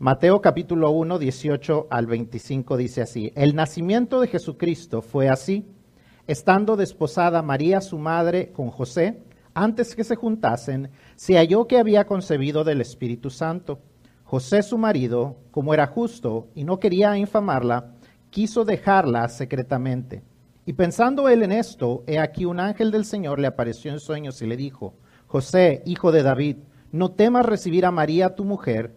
Mateo capítulo 1, 18 al 25 dice así, el nacimiento de Jesucristo fue así, estando desposada María su madre con José, antes que se juntasen, se halló que había concebido del Espíritu Santo. José su marido, como era justo y no quería infamarla, quiso dejarla secretamente. Y pensando él en esto, he aquí un ángel del Señor le apareció en sueños y le dijo, José, hijo de David, no temas recibir a María tu mujer,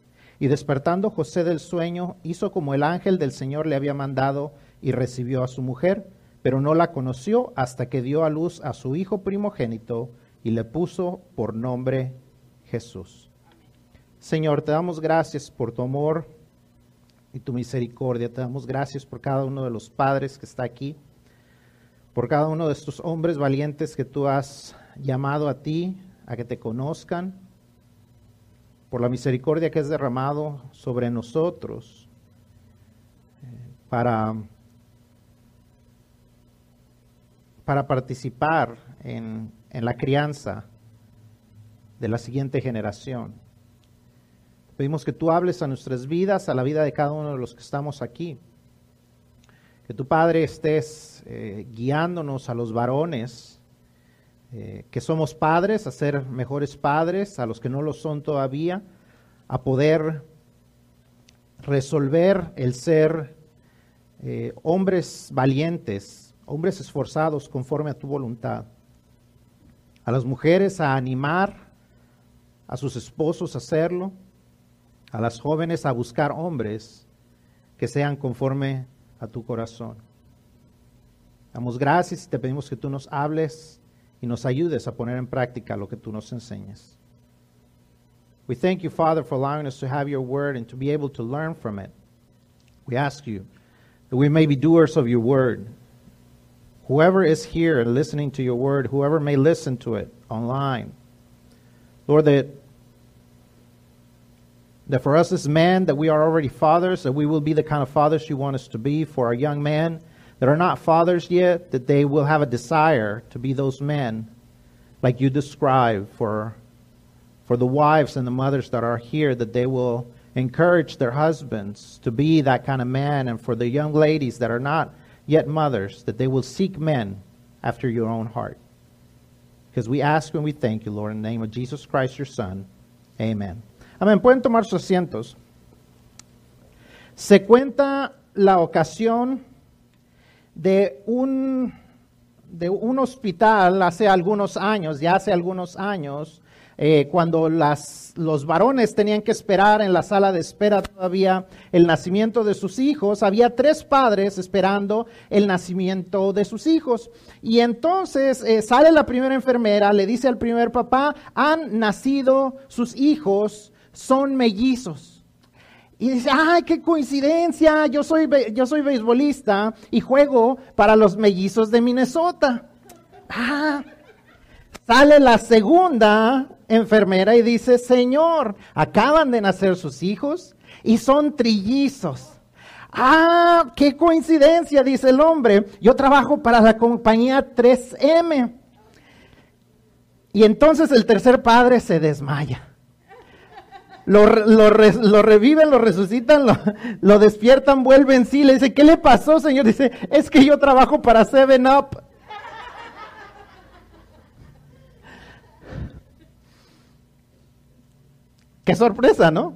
Y despertando José del sueño, hizo como el ángel del Señor le había mandado y recibió a su mujer, pero no la conoció hasta que dio a luz a su hijo primogénito y le puso por nombre Jesús. Señor, te damos gracias por tu amor y tu misericordia. Te damos gracias por cada uno de los padres que está aquí, por cada uno de estos hombres valientes que tú has llamado a ti, a que te conozcan por la misericordia que es derramado sobre nosotros eh, para, para participar en, en la crianza de la siguiente generación. Pedimos que tú hables a nuestras vidas, a la vida de cada uno de los que estamos aquí. Que tu Padre estés eh, guiándonos a los varones eh, que somos padres, a ser mejores padres, a los que no lo son todavía, a poder resolver el ser eh, hombres valientes, hombres esforzados conforme a tu voluntad. A las mujeres a animar a sus esposos a hacerlo, a las jóvenes a buscar hombres que sean conforme a tu corazón. Damos gracias y te pedimos que tú nos hables y nos ayudes a poner en práctica lo que tú nos enseñas. We thank you, Father, for allowing us to have your word and to be able to learn from it. We ask you that we may be doers of your word. Whoever is here and listening to your word, whoever may listen to it online, Lord, that, that for us as men, that we are already fathers, that we will be the kind of fathers you want us to be for our young men that are not fathers yet, that they will have a desire to be those men like you describe for, for the wives and the mothers that are here, that they will encourage their husbands to be that kind of man, and for the young ladies that are not yet mothers, that they will seek men after your own heart. Because we ask and we thank you, Lord, in the name of Jesus Christ, your Son. Amen. Amén. Pueden tomar sus asientos. Se cuenta la ocasión de un, de un hospital hace algunos años, ya hace algunos años, eh, cuando los varones tenían que esperar en la sala de espera todavía el nacimiento de sus hijos, había tres padres esperando el nacimiento de sus hijos. Y entonces eh, sale la primera enfermera, le dice al primer papá, han nacido sus hijos, son mellizos. Y dice, ay, qué coincidencia, yo soy, yo soy beisbolista y juego para los mellizos de Minnesota. Ah, sale la segunda enfermera y dice, Señor, acaban de nacer sus hijos y son trillizos. Ah, qué coincidencia, dice el hombre. Yo trabajo para la compañía 3M. Y entonces el tercer padre se desmaya lo, lo, reviven, lo resucitan, lo, despiertan, vuelven sí, le dice, ¿qué le pasó, Señor? Dice, es que yo trabajo para Seven Up. Qué sorpresa, ¿no?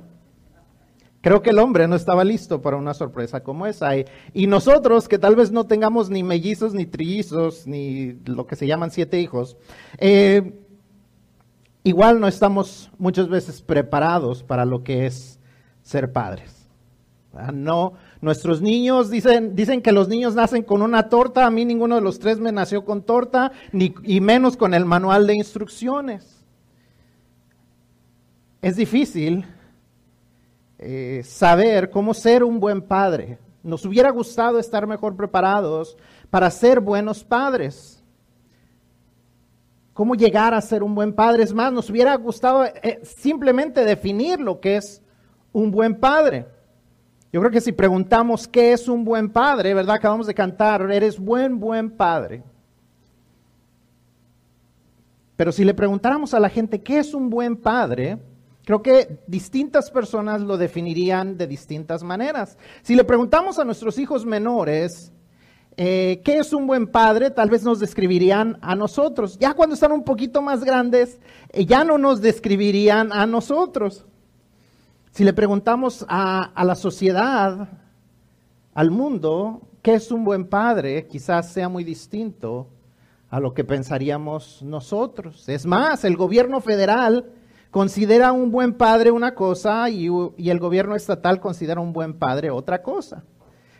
Creo que el hombre no estaba listo para una sorpresa como esa. Y, nosotros, que tal vez no tengamos ni mellizos, ni trillizos, ni lo que se llaman siete hijos, eh, igual no estamos muchas veces preparados para lo que es ser padres. No, nuestros niños dicen, dicen que los niños nacen con una torta. A mí ninguno de los tres me nació con torta, ni, y menos con el manual de instrucciones. Es difícil eh, saber cómo ser un buen padre nos hubiera gustado estar mejor preparados para ser buenos padres. ¿Cómo llegar a ser un buen padre? Es más, nos hubiera gustado eh, simplemente definir lo que es un buen padre. Yo creo que si preguntamos qué es un buen padre, ¿verdad? Acabamos de cantar, eres buen, buen padre. Pero si le preguntáramos a la gente qué es un buen padre, creo que distintas personas lo definirían de distintas maneras. Si le preguntamos a nuestros hijos menores, eh, ¿qué es un buen padre? Tal vez nos describirían a nosotros. Ya cuando están un poquito más grandes, eh, ya no nos describirían a nosotros. Si le preguntamos a, la sociedad, al mundo, ¿qué es un buen padre? Quizás sea muy distinto a lo que pensaríamos nosotros. Es más, el gobierno federal considera un buen padre una cosa y, el gobierno estatal considera un buen padre otra cosa.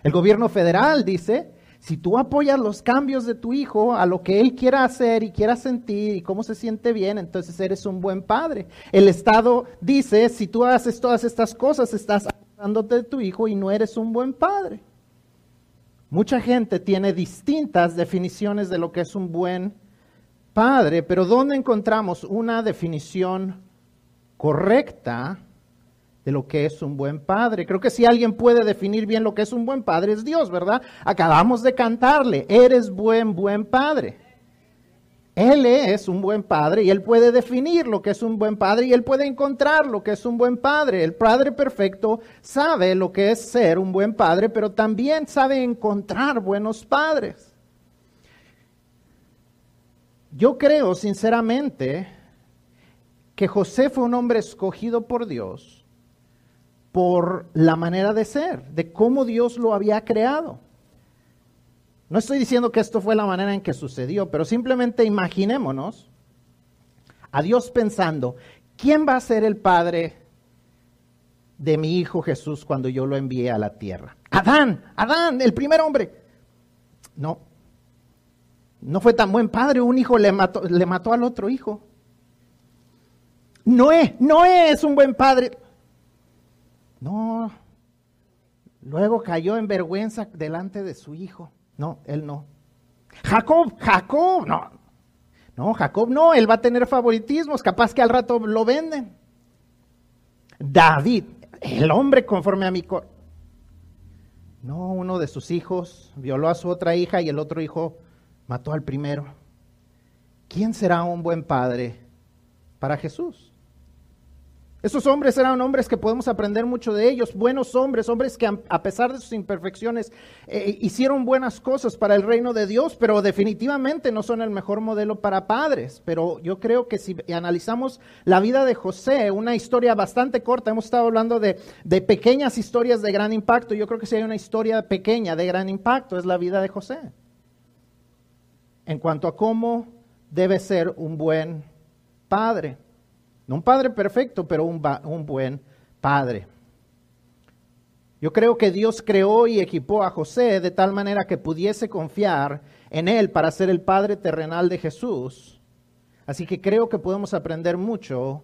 El gobierno federal dice, si tú apoyas los cambios de tu hijo a lo que él quiera hacer y quiera sentir y cómo se siente bien, entonces eres un buen padre. El Estado dice, si tú haces todas estas cosas, estás abusándote de tu hijo y no eres un buen padre. Mucha gente tiene distintas definiciones de lo que es un buen padre, pero ¿dónde encontramos una definición correcta de lo que es un buen padre? Creo que si alguien puede definir bien lo que es un buen padre es Dios, ¿verdad? Acabamos de cantarle, eres buen, buen padre. Él es un buen padre y él puede definir lo que es un buen padre y él puede encontrar lo que es un buen padre. El padre perfecto sabe lo que es ser un buen padre, pero también sabe encontrar buenos padres. Yo creo sinceramente que José fue un hombre escogido por Dios por la manera de ser, de cómo Dios lo había creado. No estoy diciendo que esto fue la manera en que sucedió, pero simplemente imaginémonos a Dios pensando, ¿quién va a ser el padre de mi hijo Jesús cuando yo lo envíe a la tierra? Adán, Adán, el primer hombre. No, no fue tan buen padre, un hijo le mató, le mató al otro hijo. Noé, Noé es un buen padre. No, luego cayó en vergüenza delante de su hijo. No, él no. Jacob, Jacob, no. No, Jacob no, él va a tener favoritismos, capaz que al rato lo venden. David, el hombre conforme a mi cor. No, uno de sus hijos violó a su otra hija y el otro hijo mató al primero. ¿Quién será un buen padre para Jesús? Esos hombres eran hombres que podemos aprender mucho de ellos, buenos hombres, hombres que a pesar de sus imperfecciones eh, hicieron buenas cosas para el reino de Dios, pero definitivamente no son el mejor modelo para padres. Pero yo creo que si analizamos la vida de José, una historia bastante corta, hemos estado hablando de, de pequeñas historias de gran impacto, yo creo que si hay una historia pequeña de gran impacto es la vida de José. En cuanto a cómo debe ser un buen padre. No un padre perfecto, pero un, un buen padre. Yo creo que Dios creó y equipó a José de tal manera que pudiese confiar en él para ser el padre terrenal de Jesús. Así que creo que podemos aprender mucho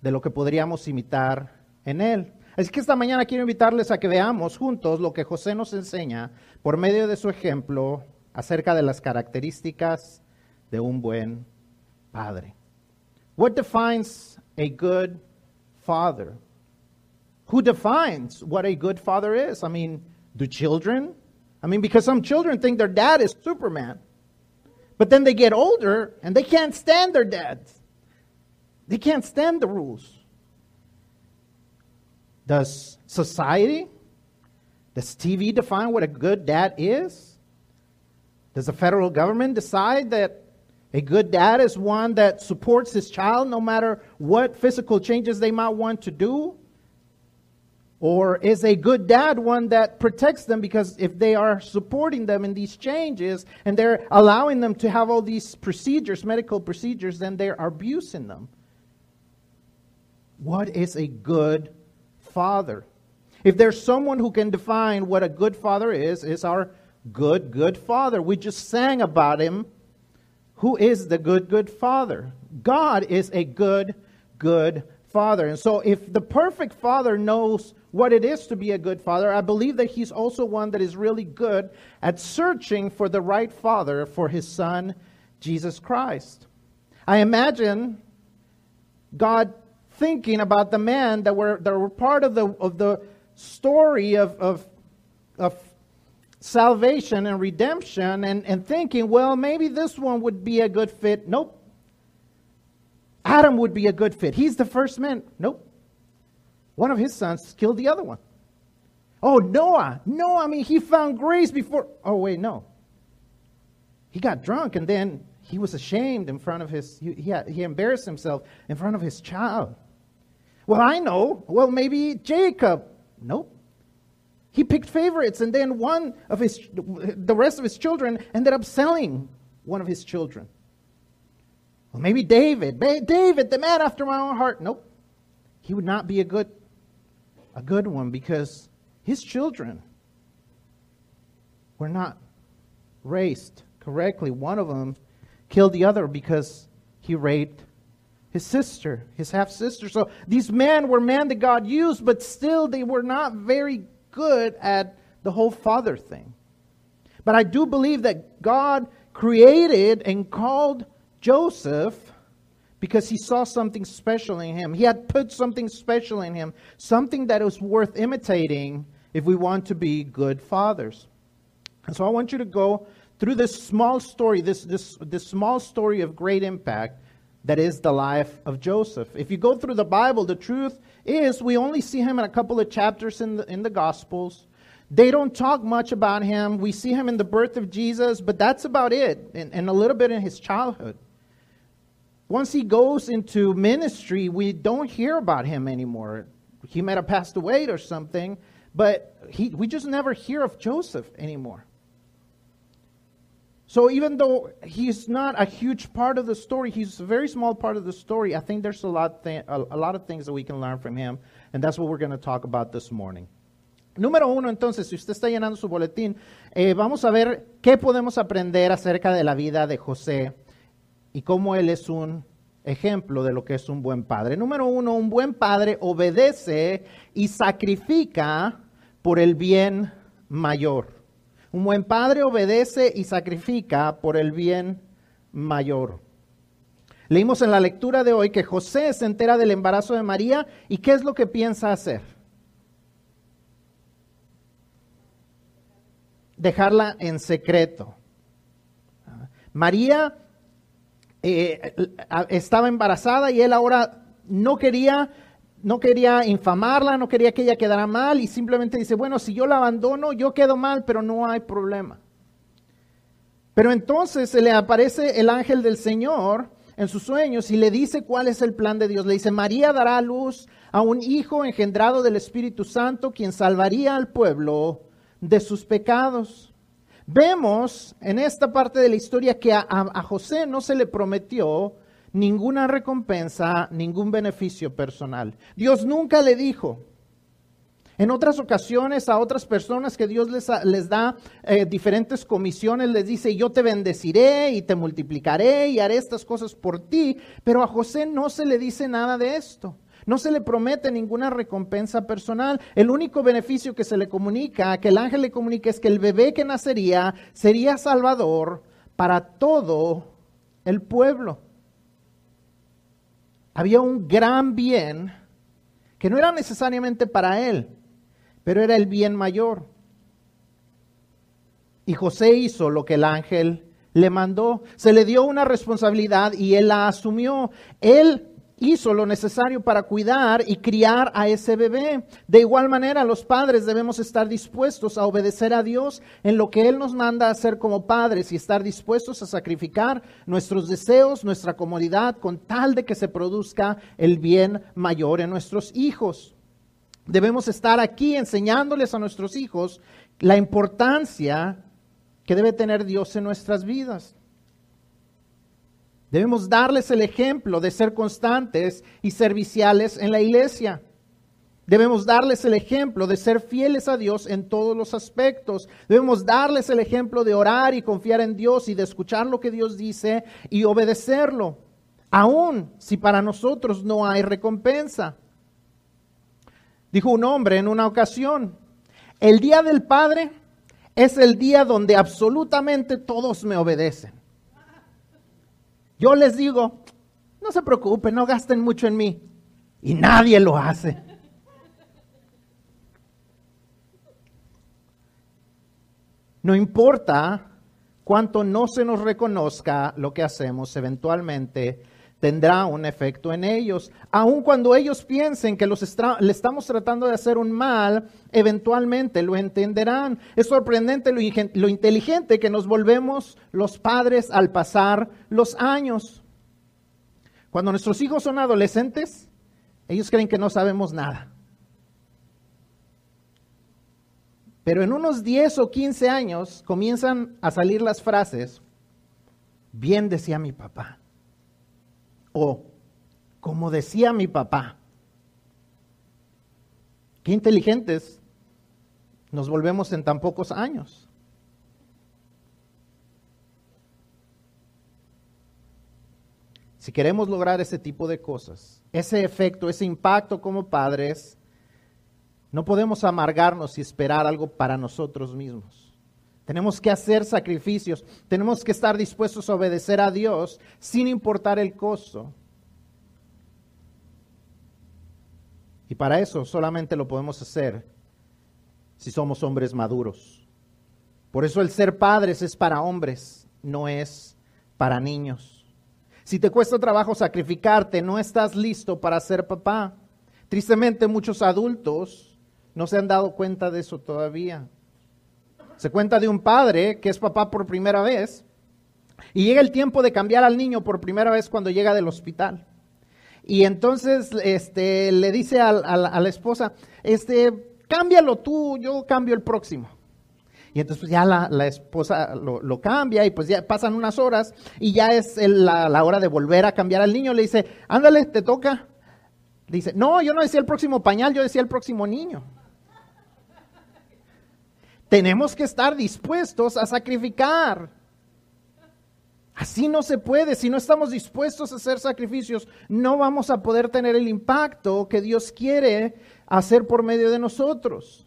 de lo que podríamos imitar en él. Así que esta mañana quiero invitarles a que veamos juntos lo que José nos enseña por medio de su ejemplo acerca de las características de un buen padre. What defines a good father? Who defines what a good father is? I mean, do children? I mean, because some children think their dad is Superman. But then they get older and they can't stand their dads. They can't stand the rules. Does society, does TV define what a good dad is? Does the federal government decide that a good dad is one that supports his child no matter what physical changes they might want to do? Or is a good dad one that protects them because if they are supporting them in these changes and they're allowing them to have all these procedures, medical procedures, then they're abusing them? What is a good father? If there's someone who can define what a good father is, is our good, good father. We just sang about him who is the good, good father? God is a good, good father. And so, if the perfect father knows what it is to be a good father, I believe that he's also one that is really good at searching for the right father for his son, Jesus Christ. I imagine God thinking about the men that were, that were part of the, of the story of, of, of salvation and redemption and, and thinking, well, maybe this one would be a good fit. Nope. Adam would be a good fit. He's the first man. Nope. One of his sons killed the other one. Oh, Noah. No, I mean, he found grace before. Oh, wait, no. He got drunk and then he was ashamed in front of his, he, he, he embarrassed himself in front of his child. Well, I know. Well, maybe Jacob. Nope. He picked favorites, and then one of his, the rest of his children ended up selling one of his children. Well, maybe David. David, the man after my own heart. Nope. He would not be a good, a good one because his children were not raised correctly. One of them killed the other because he raped his sister, his half sister. So these men were men that God used, but still they were not very good at the whole father thing. But I do believe that God created and called Joseph because he saw something special in him. He had put something special in him, something that was worth imitating if we want to be good fathers. And so I want you to go through this small story, this, this, this small story of great impact that is the life of Joseph. If you go through the Bible, the truth is we only see him in a couple of chapters in the, in the Gospels. They don't talk much about him. We see him in the birth of Jesus, but that's about it, and, and a little bit in his childhood. Once he goes into ministry, we don't hear about him anymore. He might have passed away or something, but he, we just never hear of Joseph anymore. So even though he's not a huge part of the story, he's a very small part of the story. I think there's a lot, th- a, lot of things that we can learn from him, and that's what we're going to talk about this morning. Número uno, entonces, si usted está llenando su boletín, eh, vamos a ver qué podemos aprender acerca de la vida de José y cómo él es un ejemplo de lo que es un buen padre. Número uno, un buen padre obedece y sacrifica por el bien mayor. Un buen padre obedece y sacrifica por el bien mayor. Leímos en la lectura de hoy que José se entera del embarazo de María y ¿qué es lo que piensa hacer? Dejarla en secreto. María eh, estaba embarazada y él ahora no quería no quería infamarla, no quería que ella quedara mal y simplemente dice, bueno, si yo la abandono, yo quedo mal, pero no hay problema. Pero entonces se le aparece el ángel del Señor en sus sueños y le dice cuál es el plan de Dios. Le dice, María dará a luz a un hijo engendrado del Espíritu Santo, quien salvaría al pueblo de sus pecados. Vemos en esta parte de la historia que a, a José no se le prometió ninguna recompensa, ningún beneficio personal. Dios nunca le dijo. En otras ocasiones a otras personas que Dios les, les da eh, diferentes comisiones, les dice, yo te bendeciré y te multiplicaré y haré estas cosas por ti, pero a José no se le dice nada de esto. No se le promete ninguna recompensa personal. El único beneficio que se le comunica, que el ángel le comunica, es que el bebé que nacería sería salvador para todo el pueblo había un gran bien que no era necesariamente para él, pero era el bien mayor. Y José hizo lo que el ángel le mandó. Se le dio una responsabilidad y él la asumió. Él hizo lo necesario para cuidar y criar a ese bebé. De igual manera, los padres debemos estar dispuestos a obedecer a Dios en lo que Él nos manda a hacer como padres y estar dispuestos a sacrificar nuestros deseos, nuestra comodidad, con tal de que se produzca el bien mayor en nuestros hijos. Debemos estar aquí enseñándoles a nuestros hijos la importancia que debe tener Dios en nuestras vidas. Debemos darles el ejemplo de ser constantes y serviciales en la iglesia. Debemos darles el ejemplo de ser fieles a Dios en todos los aspectos. Debemos darles el ejemplo de orar y confiar en Dios y de escuchar lo que Dios dice y obedecerlo, aun si para nosotros no hay recompensa. Dijo un hombre en una ocasión, el día del Padre es el día donde absolutamente todos me obedecen. Yo les digo, no se preocupen, no gasten mucho en mí. Y nadie lo hace. No importa cuánto no se nos reconozca lo que hacemos, eventualmente tendrá un efecto en ellos. Aun cuando ellos piensen que los le estamos tratando de hacer un mal, eventualmente lo entenderán. Es sorprendente lo, lo inteligente que nos volvemos los padres al pasar los años. Cuando nuestros hijos son adolescentes, ellos creen que no sabemos nada. Pero en unos 10 o 15 años comienzan a salir las frases, bien decía mi papá o como decía mi papá. Qué inteligentes nos volvemos en tan pocos años. Si queremos lograr ese tipo de cosas, ese efecto, ese impacto como padres, no podemos amargarnos y esperar algo para nosotros mismos. Tenemos que hacer sacrificios, tenemos que estar dispuestos a obedecer a Dios sin importar el costo. Y para eso solamente lo podemos hacer si somos hombres maduros. Por eso el ser padres es para hombres, no es para niños. Si te cuesta trabajo sacrificarte, no estás listo para ser papá. Tristemente muchos adultos no se han dado cuenta de eso todavía. Se cuenta de un padre que es papá por primera vez y llega el tiempo de cambiar al niño por primera vez cuando llega del hospital. Y entonces este, le dice a, la esposa, este, cámbialo tú, yo cambio el próximo. Y entonces pues, ya la, esposa lo, cambia y pues ya pasan unas horas y ya es la, la, hora de volver a cambiar al niño. Le dice, ándale, te toca. Dice, no, yo no decía el próximo pañal, yo decía el próximo niño. Tenemos que estar dispuestos a sacrificar. Así no se puede. Si no estamos dispuestos a hacer sacrificios, no vamos a poder tener el impacto que Dios quiere hacer por medio de nosotros.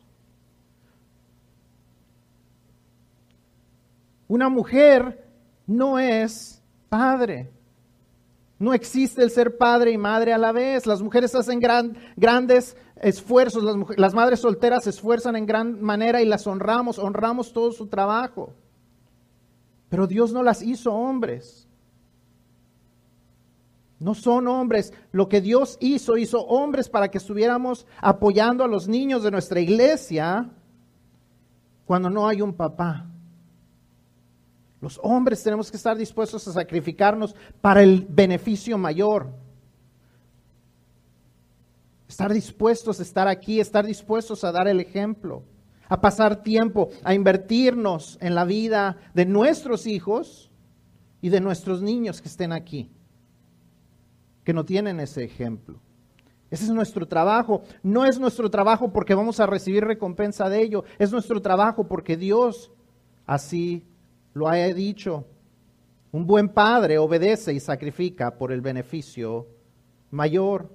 Una mujer no es padre. No existe el ser padre y madre a la vez. Las mujeres hacen grandes esfuerzos, las, las madres solteras se esfuerzan en gran manera y las honramos, honramos todo su trabajo. Pero Dios no las hizo hombres. No son hombres. Lo que Dios hizo, hizo hombres para que estuviéramos apoyando a los niños de nuestra iglesia cuando no hay un papá. Los hombres tenemos que estar dispuestos a sacrificarnos para el beneficio mayor. Estar dispuestos a estar aquí, estar dispuestos a dar el ejemplo, a pasar tiempo, a invertirnos en la vida de nuestros hijos y de nuestros niños que estén aquí, que no tienen ese ejemplo. Ese es nuestro trabajo. No es nuestro trabajo porque vamos a recibir recompensa de ello. Es nuestro trabajo porque Dios así lo ha dicho. Un buen padre obedece y sacrifica por el beneficio mayor.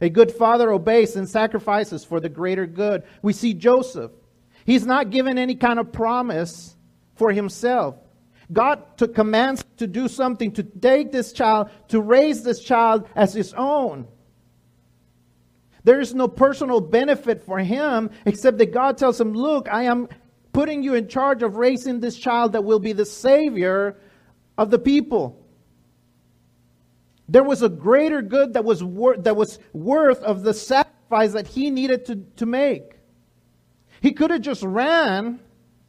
A good father obeys and sacrifices for the greater good. We see Joseph. He's not given any kind of promise for himself. God took commands to do something, to take this child, to raise this child as his own. There is no personal benefit for him except that God tells him, Look, I am putting you in charge of raising this child that will be the savior of the people. There was a greater good that was, wor- that was worth of the sacrifice that he needed to, to make. He could have just ran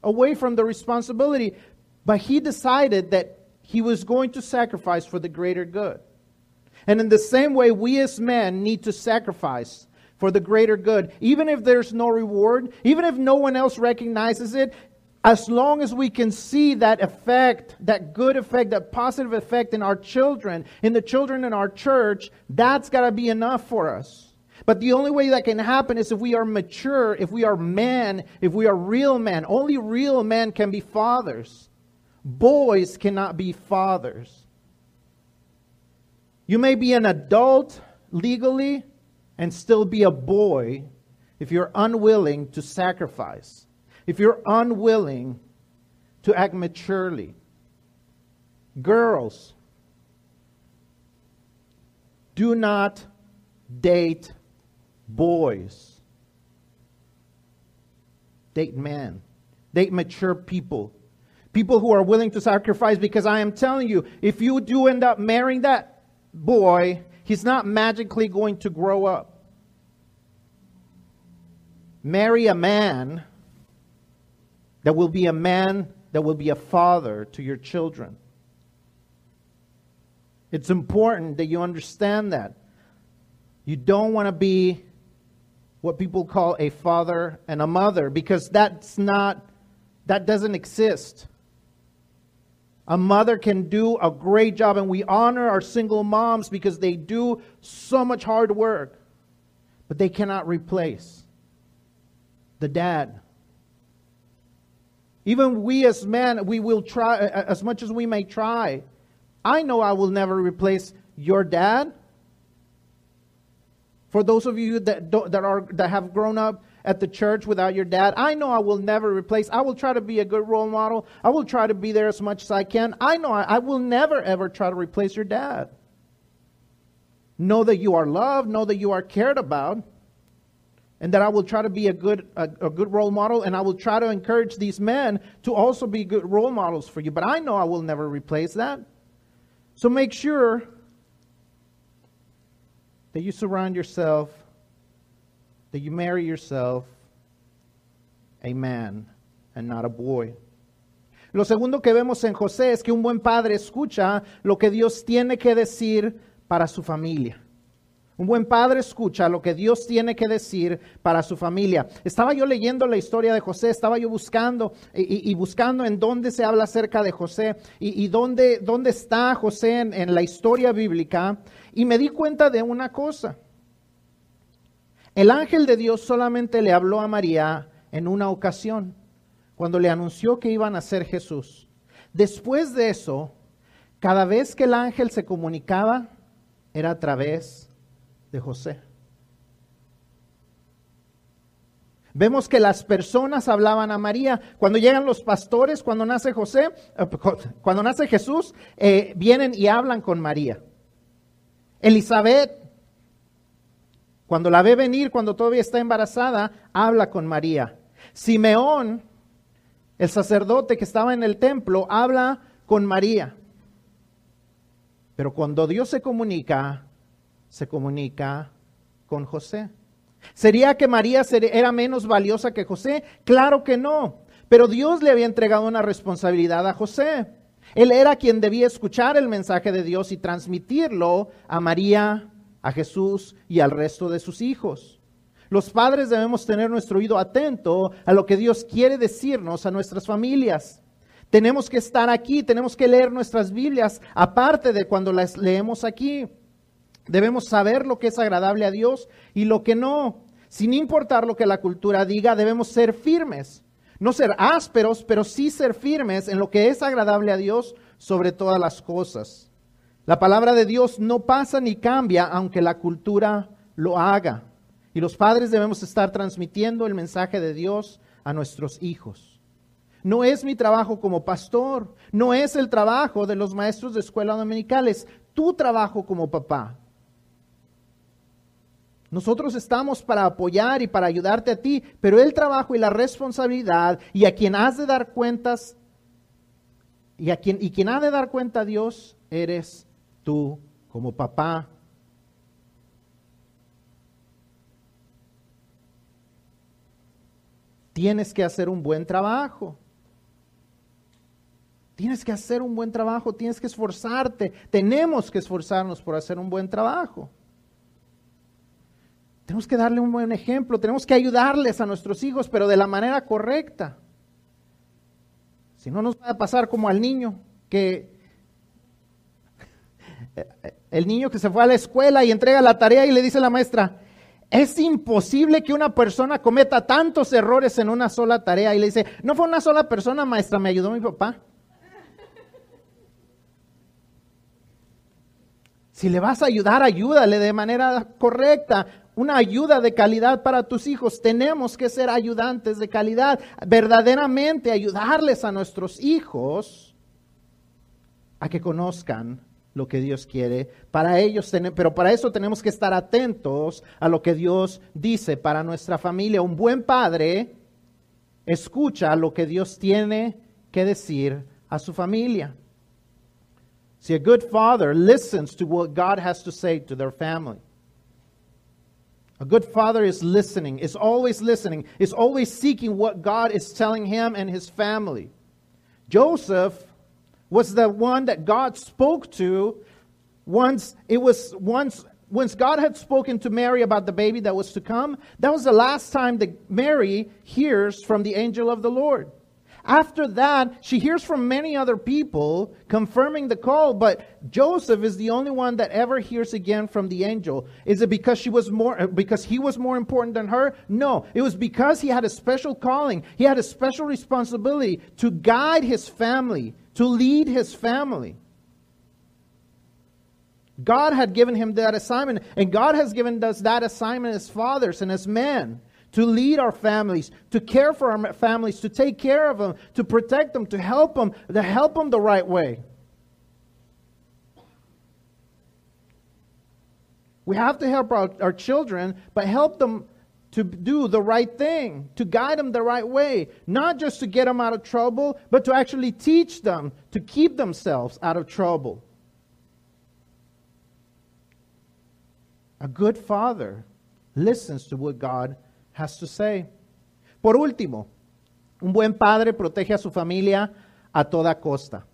away from the responsibility, but he decided that he was going to sacrifice for the greater good. And in the same way, we as men need to sacrifice for the greater good. Even if there's no reward, even if no one else recognizes it, as long as we can see that effect, that good effect, that positive effect in our children, in the children in our church, that's got to be enough for us. But the only way that can happen is if we are mature, if we are men, if we are real men. Only real men can be fathers. Boys cannot be fathers. You may be an adult legally, and still be a boy if you're unwilling to sacrifice, if you're unwilling to act maturely. Girls, do not date boys. Date men. Date mature people. People who are willing to sacrifice because I am telling you, if you do end up marrying that boy, he's not magically going to grow up. Marry a man that will be a man that will be a father to your children. It's important that you understand that. You don't want to be what people call a father and a mother because that's not, that doesn't exist. A mother can do a great job, and we honor our single moms because they do so much hard work, but they cannot replace the dad. Even we as men, we will try as much as we may try. I know I will never replace your dad. For those of you that, that, are, that have grown up at the church without your dad, I know I will never replace. I will try to be a good role model. I will try to be there as much as I can. I know I, I will never, ever try to replace your dad. Know that you are loved, know that you are cared about, and that I will try to be a good, a, a good role model, and I will try to encourage these men to also be good role models for you. But I know I will never replace that. So make sure that you surround yourself, that you marry yourself a man and not a boy. Lo segundo que vemos en José es que un buen padre escucha lo que Dios tiene que decir para su familia. Un buen padre escucha lo que Dios tiene que decir para su familia. Estaba yo leyendo la historia de José, estaba yo buscando y, buscando en dónde se habla acerca de José y, dónde, dónde, está José en, en la historia bíblica y me di cuenta de una cosa. El ángel de Dios solamente le habló a María en una ocasión, cuando le anunció que iban a ser Jesús. Después de eso, cada vez que el ángel se comunicaba, era a través de José. Vemos que las personas hablaban a María. Cuando llegan los pastores, cuando nace José, eh, cuando nace Jesús, eh, vienen y hablan con María. Elizabeth, cuando la ve venir, cuando todavía está embarazada, habla con María. Simeón, el sacerdote que estaba en el templo, habla con María. Pero cuando Dios se comunica, se comunica con José. ¿Sería que María era menos valiosa que José? Claro que no. Pero Dios le había entregado una responsabilidad a José. Él era quien debía escuchar el mensaje de Dios y transmitirlo a María, a Jesús y al resto de sus hijos. Los padres debemos tener nuestro oído atento a lo que Dios quiere decirnos a nuestras familias. Tenemos que estar aquí, tenemos que leer nuestras Biblias aparte de cuando las leemos aquí. Debemos saber lo que es agradable a Dios y lo que no. Sin importar lo que la cultura diga, debemos ser firmes. No ser ásperos, pero sí ser firmes en lo que es agradable a Dios sobre todas las cosas. La palabra de Dios no pasa ni cambia aunque la cultura lo haga. Y los padres debemos estar transmitiendo el mensaje de Dios a nuestros hijos. No es mi trabajo como pastor, no es el trabajo de los maestros de escuela dominicales, tu trabajo como papá, nosotros estamos para apoyar y para ayudarte a ti, pero el trabajo y la responsabilidad y a quien has de dar cuentas y a quien y quien ha de dar cuenta a Dios eres tú como papá. Tienes que hacer un buen trabajo. Tienes que hacer un buen trabajo, tienes que esforzarte. Tenemos que esforzarnos por hacer un buen trabajo. Tenemos que darle un buen ejemplo, tenemos que ayudarles a nuestros hijos, pero de la manera correcta. Si no nos va a pasar como al niño, que el niño que se fue a la escuela y entrega la tarea y le dice a la maestra, es imposible que una persona cometa tantos errores en una sola tarea. Y le dice, no fue una sola persona, maestra, me ayudó mi papá. Si le vas a ayudar, ayúdale de manera correcta una ayuda de calidad para tus hijos. Tenemos que ser ayudantes de calidad, verdaderamente ayudarles a nuestros hijos a que conozcan lo que Dios quiere. Para ellos, pero para eso tenemos que estar atentos a lo que Dios dice para nuestra familia. Un buen padre escucha lo que Dios tiene que decir a su familia. See, a good father listens to what God has to say to their family. A good father is listening, is always listening, is always seeking what God is telling him and his family. Joseph was the one that God spoke to once it was once once God had spoken to Mary about the baby that was to come, that was the last time that Mary hears from the angel of the Lord. After that, she hears from many other people confirming the call, but Joseph is the only one that ever hears again from the angel. Is it because she was more uh, because he was more important than her? No, it was because he had a special calling. He had a special responsibility to guide his family, to lead his family. God had given him that assignment, and God has given us that assignment as fathers and as men to lead our families, to care for our families, to take care of them, to protect them, to help them, to help them the right way. We have to help our, our children, but help them to do the right thing, to guide them the right way, not just to get them out of trouble, but to actually teach them to keep themselves out of trouble. A good father listens to what God has to say. Por último, un buen padre protege a su familia a toda costa.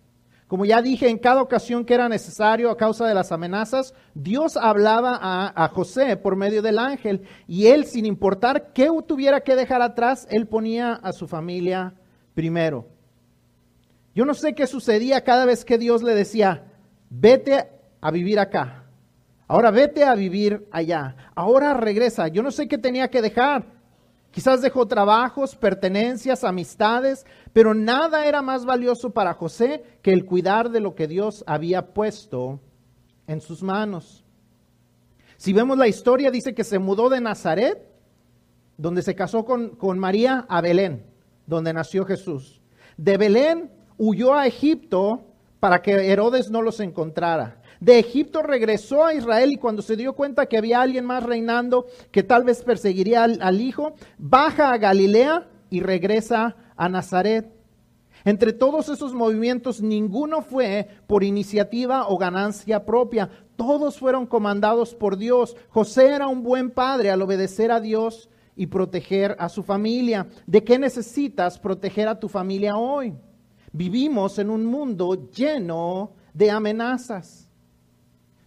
Como ya dije, en cada ocasión que era necesario a causa de las amenazas, Dios hablaba a, a, José por medio del ángel y él, sin importar qué tuviera que dejar atrás, él ponía a su familia primero. Yo no sé qué sucedía cada vez que Dios le decía, vete a vivir acá, ahora vete a vivir allá, ahora regresa. Yo no sé qué tenía que dejar. Quizás dejó trabajos, pertenencias, amistades, pero nada era más valioso para José que el cuidar de lo que Dios había puesto en sus manos. Si vemos la historia, dice que se mudó de Nazaret, donde se casó con, con María, a Belén, donde nació Jesús. De Belén huyó a Egipto para que Herodes no los encontrara. De Egipto regresó a Israel y cuando se dio cuenta que había alguien más reinando que tal vez perseguiría al, hijo, baja a Galilea y regresa a Nazaret. Entre todos esos movimientos, ninguno fue por iniciativa o ganancia propia. Todos fueron comandados por Dios. José era un buen padre al obedecer a Dios y proteger a su familia. ¿De qué necesitas proteger a tu familia hoy? Vivimos en un mundo lleno de amenazas.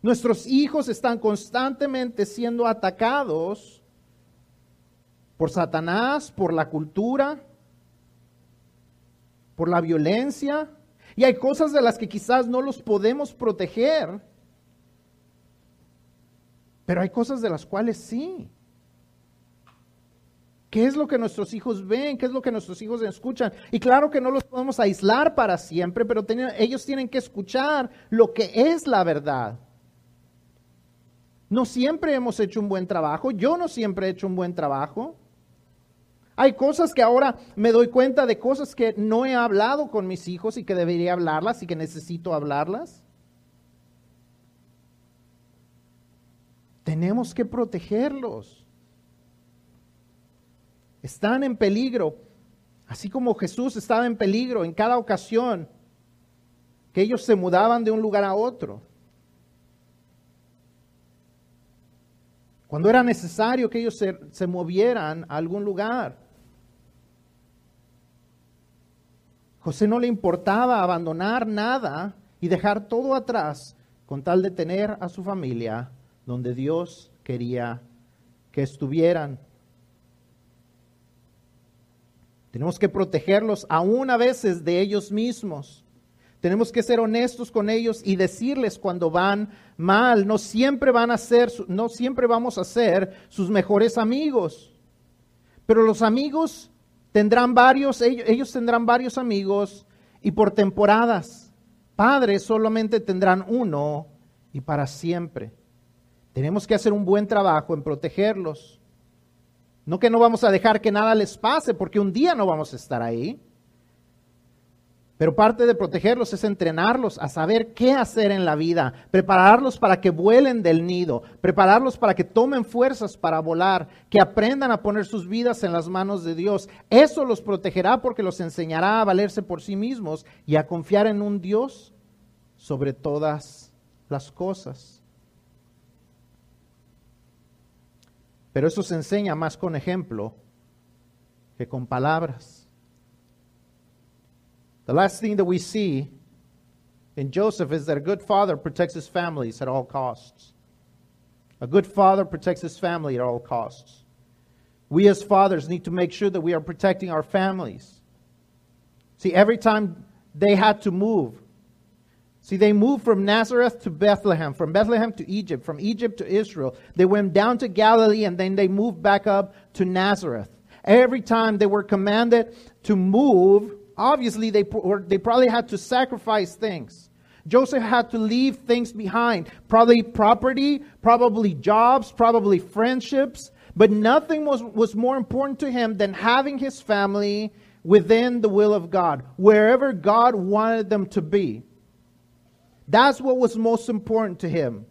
Nuestros hijos están constantemente siendo atacados por Satanás, por la cultura, por la violencia. Y hay cosas de las que quizás no los podemos proteger, pero hay cosas de las cuales sí. ¿Qué es lo que nuestros hijos ven? ¿Qué es lo que nuestros hijos escuchan? Y claro que no los podemos aislar para siempre, pero ellos tienen que escuchar lo que es la verdad. No siempre hemos hecho un buen trabajo. Yo no siempre he hecho un buen trabajo. Hay cosas que ahora me doy cuenta de cosas que no he hablado con mis hijos y que debería hablarlas y que necesito hablarlas. Tenemos que protegerlos. Están en peligro, así como Jesús estaba en peligro en cada ocasión que ellos se mudaban de un lugar a otro. Cuando era necesario que ellos se, movieran a algún lugar. José no le importaba abandonar nada y dejar todo atrás con tal de tener a su familia donde Dios quería que estuvieran. Tenemos que protegerlos aún a veces de ellos mismos. Tenemos que ser honestos con ellos y decirles cuando van mal. No siempre van a ser, no siempre vamos a ser sus mejores amigos. Pero los amigos tendrán varios, ellos, tendrán varios amigos y por temporadas. Padres solamente tendrán uno y para siempre. Tenemos que hacer un buen trabajo en protegerlos. No que no vamos a dejar que nada les pase, porque un día no vamos a estar ahí. Pero parte de protegerlos es entrenarlos a saber qué hacer en la vida, prepararlos para que vuelen del nido, prepararlos para que tomen fuerzas para volar, que aprendan a poner sus vidas en las manos de Dios. Eso los protegerá porque los enseñará a valerse por sí mismos y a confiar en un Dios sobre todas las cosas. Pero eso se enseña más con ejemplo que con palabras. The last thing that we see in Joseph is that a good father protects his families at all costs. A good father protects his family at all costs. We as fathers need to make sure that we are protecting our families. See, every time they had to move, see, they moved from Nazareth to Bethlehem, from Bethlehem to Egypt, from Egypt to Israel. They went down to Galilee and then they moved back up to Nazareth. Every time they were commanded to move, obviously they, they probably had to sacrifice things. Joseph had to leave things behind, probably property, probably jobs, probably friendships, but nothing was, was more important to him than having his family within the will of God, wherever God wanted them to be. That's what was most important to him.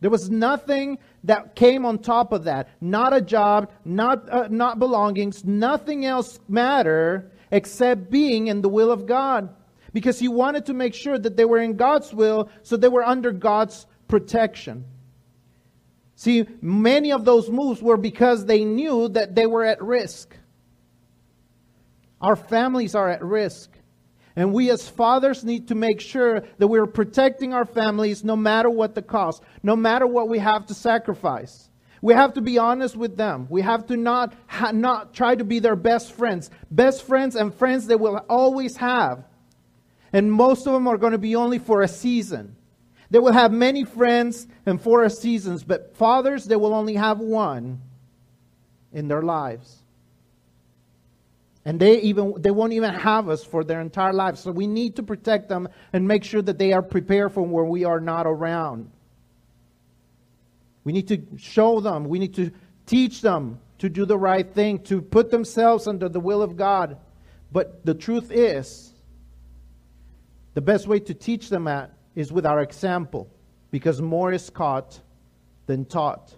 There was nothing that came on top of that. Not a job, not, uh, not belongings, nothing else mattered except being in the will of God. Because he wanted to make sure that they were in God's will, so they were under God's protection. See, many of those moves were because they knew that they were at risk. Our families are at risk. And we as fathers need to make sure that we're protecting our families no matter what the cost, no matter what we have to sacrifice. We have to be honest with them. We have to not, ha, not try to be their best friends. Best friends and friends they will always have. And most of them are going to be only for a season. They will have many friends and for a seasons, but fathers, they will only have one in their lives. And they even they won't even have us for their entire lives. So we need to protect them and make sure that they are prepared for when we are not around. We need to show them, we need to teach them to do the right thing, to put themselves under the will of God. But the truth is, the best way to teach them at is with our example, because more is caught than taught.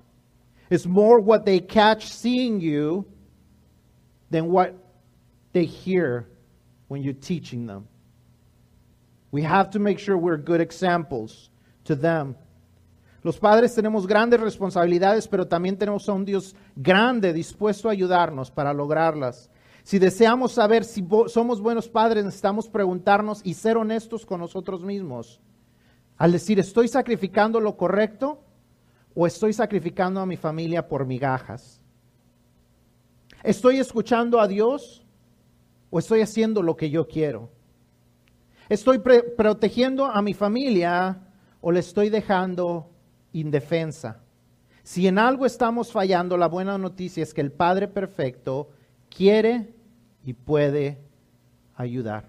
It's more what they catch seeing you than what they hear when you're teaching them. We have to make sure we're good examples to them. Los padres tenemos grandes responsabilidades, pero también tenemos a un Dios grande dispuesto a ayudarnos para lograrlas. Si deseamos saber si somos buenos padres, necesitamos preguntarnos y ser honestos con nosotros mismos. Al decir, ¿estoy sacrificando lo correcto o estoy sacrificando a mi familia por migajas? ¿Estoy escuchando a Dios o estoy haciendo lo que yo quiero? ¿Estoy protegiendo a mi familia o le estoy dejando indefensa. Si en algo estamos fallando, la buena noticia es que el Padre Perfecto quiere y puede ayudar.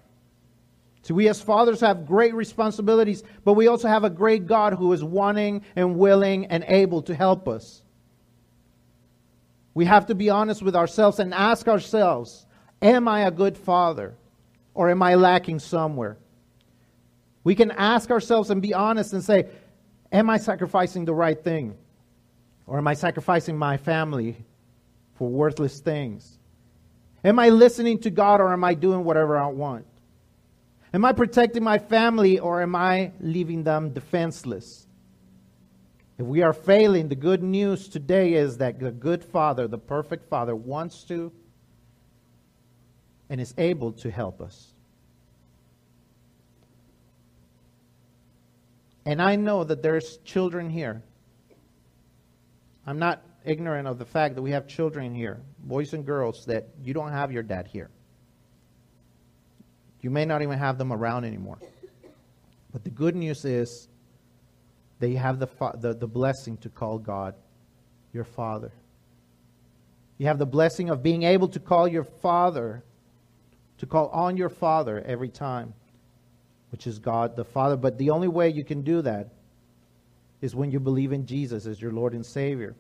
So we as fathers have great responsibilities, but we also have a great God who is wanting and willing and able to help us. We have to be honest with ourselves and ask ourselves, am I a good father or am I lacking somewhere? We can ask ourselves and be honest and say, Am I sacrificing the right thing? Or am I sacrificing my family for worthless things? Am I listening to God or am I doing whatever I want? Am I protecting my family or am I leaving them defenseless? If we are failing, the good news today is that the good Father, the perfect Father, wants to and is able to help us. And I know that there's children here. I'm not ignorant of the fact that we have children here, boys and girls, that you don't have your dad here. You may not even have them around anymore. But the good news is that you have the, the, the blessing to call God your Father. You have the blessing of being able to call your Father, to call on your Father every time which is God the Father. But the only way you can do that is when you believe in Jesus as your Lord and Savior.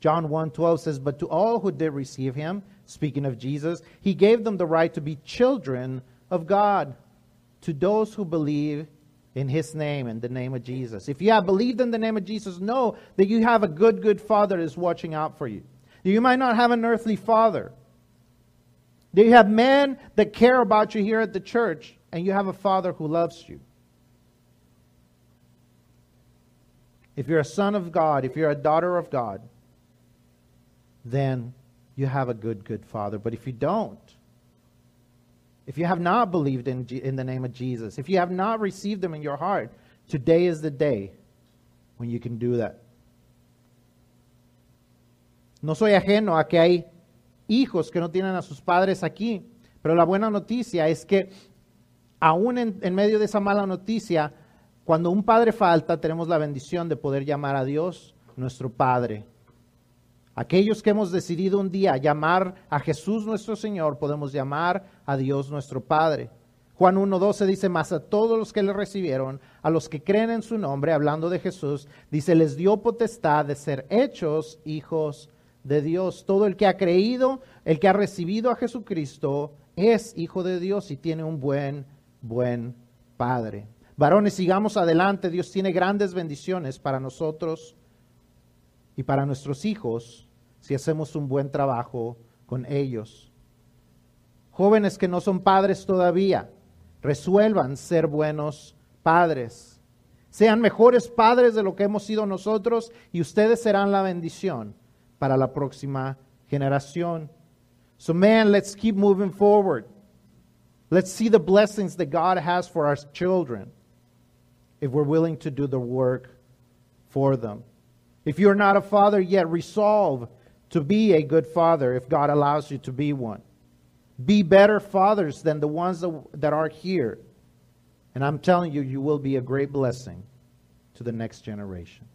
John 1:12 says, "But to all who did receive him, speaking of Jesus, he gave them the right to be children of God, to those who believe in his name in the name of Jesus. If you have believed in the name of Jesus, know that you have a good good father that is watching out for you. You might not have an earthly father. You have men that care about you here at the church, and you have a father who loves you. If you're a son of God, if you're a daughter of God, then you have a good, good father. But if you don't, if you have not believed in, in the name of Jesus, if you have not received them in your heart, today is the day when you can do that. No soy ajeno a que hay hijos que no tienen a sus padres aquí, pero la buena noticia es que aún en, medio de esa mala noticia, cuando un padre falta, tenemos la bendición de poder llamar a Dios nuestro Padre. Aquellos que hemos decidido un día llamar a Jesús nuestro Señor, podemos llamar a Dios nuestro Padre. Juan 1.12 dice, más a todos los que le recibieron, a los que creen en su nombre, hablando de Jesús, dice, les dio potestad de ser hechos hijos de Dios. Todo el que ha creído, el que ha recibido a Jesucristo, es hijo de Dios y tiene un buen, buen Padre. Varones, sigamos adelante. Dios tiene grandes bendiciones para nosotros y para nuestros hijos si hacemos un buen trabajo con ellos. Jóvenes que no son padres todavía, resuelvan ser buenos padres. Sean mejores padres de lo que hemos sido nosotros y ustedes serán la bendición para la próxima generación. So man, let's keep moving forward. Let's see the blessings that God has for our children if we're willing to do the work for them. If you're not a father yet, resolve to be a good father if God allows you to be one. Be better fathers than the ones that, are here. And I'm telling you, you will be a great blessing to the next generation.